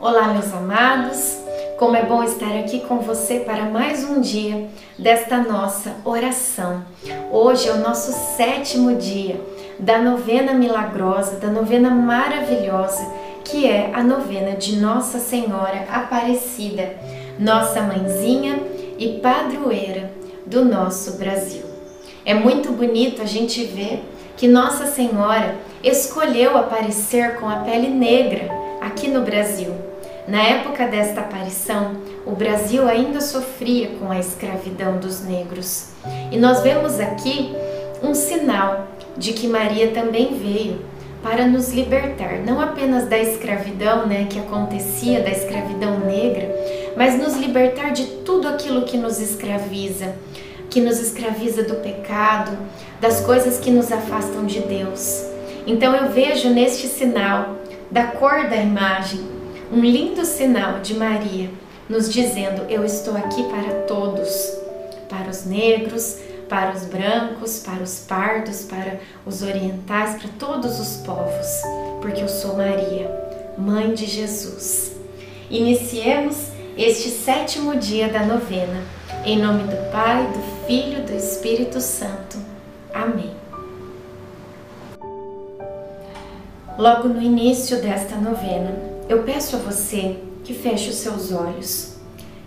Olá, meus amados. Como é bom estar aqui com você para mais um dia desta nossa oração. Hoje é o nosso sétimo dia da novena milagrosa, da novena maravilhosa, que é a novena de Nossa Senhora Aparecida, nossa mãezinha e padroeira do nosso Brasil. É muito bonito a gente ver que Nossa Senhora escolheu aparecer com a pele negra aqui no Brasil. Na época desta aparição, o Brasil ainda sofria com a escravidão dos negros. E nós vemos aqui um sinal de que Maria também veio para nos libertar, não apenas da escravidão, né, que acontecia, da escravidão negra, mas nos libertar de tudo aquilo que nos escraviza, que nos escraviza do pecado, das coisas que nos afastam de Deus. Então eu vejo neste sinal da cor da imagem um lindo sinal de Maria nos dizendo: Eu estou aqui para todos, para os negros, para os brancos, para os pardos, para os orientais, para todos os povos, porque eu sou Maria, mãe de Jesus. Iniciemos este sétimo dia da novena, em nome do Pai, do Filho e do Espírito Santo. Amém. Logo no início desta novena, eu peço a você que feche os seus olhos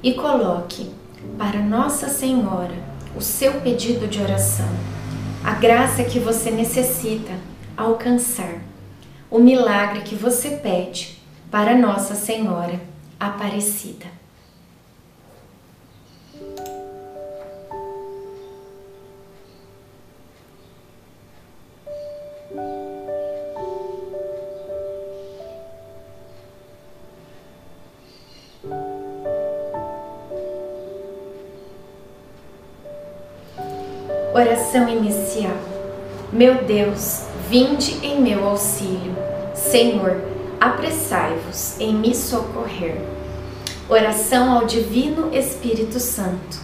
e coloque para Nossa Senhora o seu pedido de oração, a graça que você necessita alcançar, o milagre que você pede para Nossa Senhora Aparecida. Oração inicial. Meu Deus, vinde em meu auxílio. Senhor, apressai-vos em me socorrer. Oração ao Divino Espírito Santo.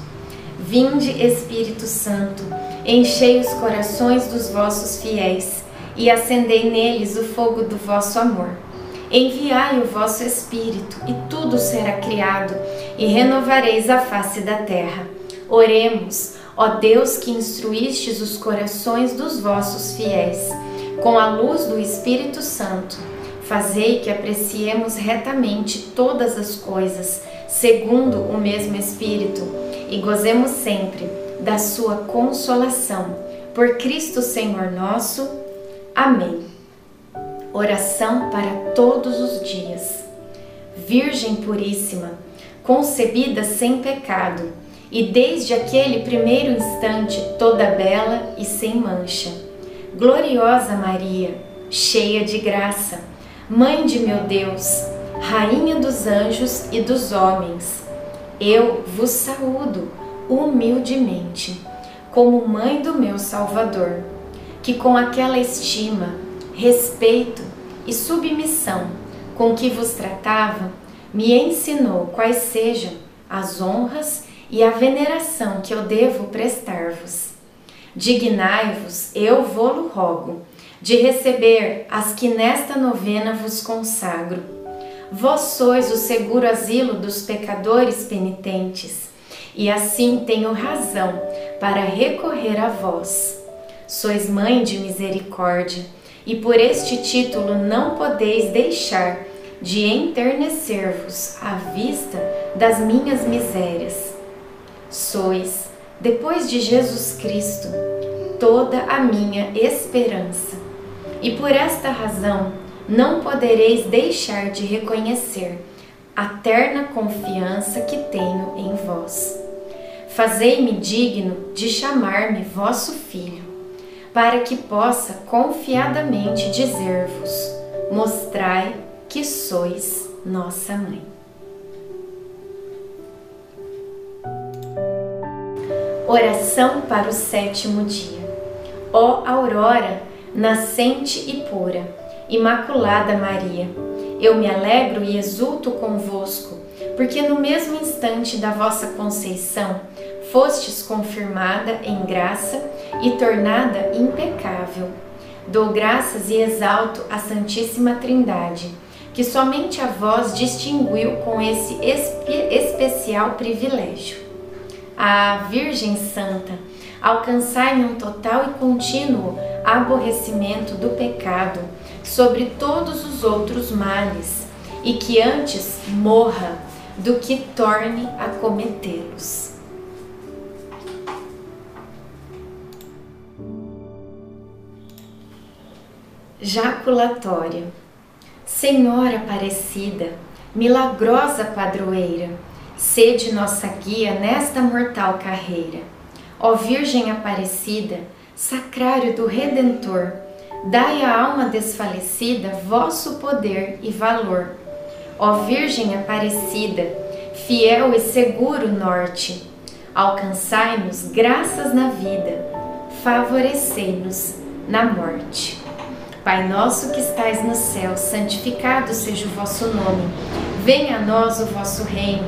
Vinde, Espírito Santo, enchei os corações dos vossos fiéis e acendei neles o fogo do vosso amor. Enviai o vosso Espírito, e tudo será criado, e renovareis a face da terra. Oremos. Ó Deus que instruístes os corações dos vossos fiéis, com a luz do Espírito Santo, fazei que apreciemos retamente todas as coisas, segundo o mesmo Espírito, e gozemos sempre da sua consolação. Por Cristo Senhor nosso. Amém. Oração para todos os dias. Virgem Puríssima, concebida sem pecado, e desde aquele primeiro instante toda bela e sem mancha. Gloriosa Maria, cheia de graça, Mãe de meu Deus, Rainha dos anjos e dos homens, eu vos saúdo humildemente, como Mãe do meu Salvador, que com aquela estima, respeito e submissão com que vos tratava, me ensinou quais sejam as honras e a veneração que eu devo prestar-vos. Dignai-vos, eu vou-lo rogo, de receber as que nesta novena vos consagro. Vós sois o seguro asilo dos pecadores penitentes, e assim tenho razão para recorrer a vós. Sois mãe de misericórdia, e por este título não podeis deixar de enternecer-vos à vista das minhas misérias sois, depois de Jesus Cristo, toda a minha esperança. E por esta razão não podereis deixar de reconhecer a terna confiança que tenho em vós. Fazei-me digno de chamar-me vosso filho, para que possa confiadamente dizer-vos: mostrai que sois nossa mãe. Oração para o sétimo dia. Ó aurora, nascente e pura, Imaculada Maria, eu me alegro e exulto convosco, porque no mesmo instante da vossa conceição fostes confirmada em graça e tornada impecável. Dou graças e exalto a Santíssima Trindade que somente a vós distinguiu com esse espe especial privilégio. A Virgem Santa, alcançai um total e contínuo aborrecimento do pecado sobre todos os outros males, e que antes morra do que torne a cometê-los. Jaculatória Senhora Aparecida, milagrosa padroeira, sede nossa guia nesta mortal carreira. Ó Virgem Aparecida, sacrário do Redentor, dai à alma desfalecida vosso poder e valor. Ó Virgem Aparecida, fiel e seguro norte, alcançai-nos graças na vida, favorecei-nos na morte. Pai nosso que estais no céu, santificado seja o vosso nome. Venha a nós o vosso reino.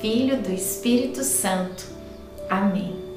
Filho, do Espírito Santo. Amém.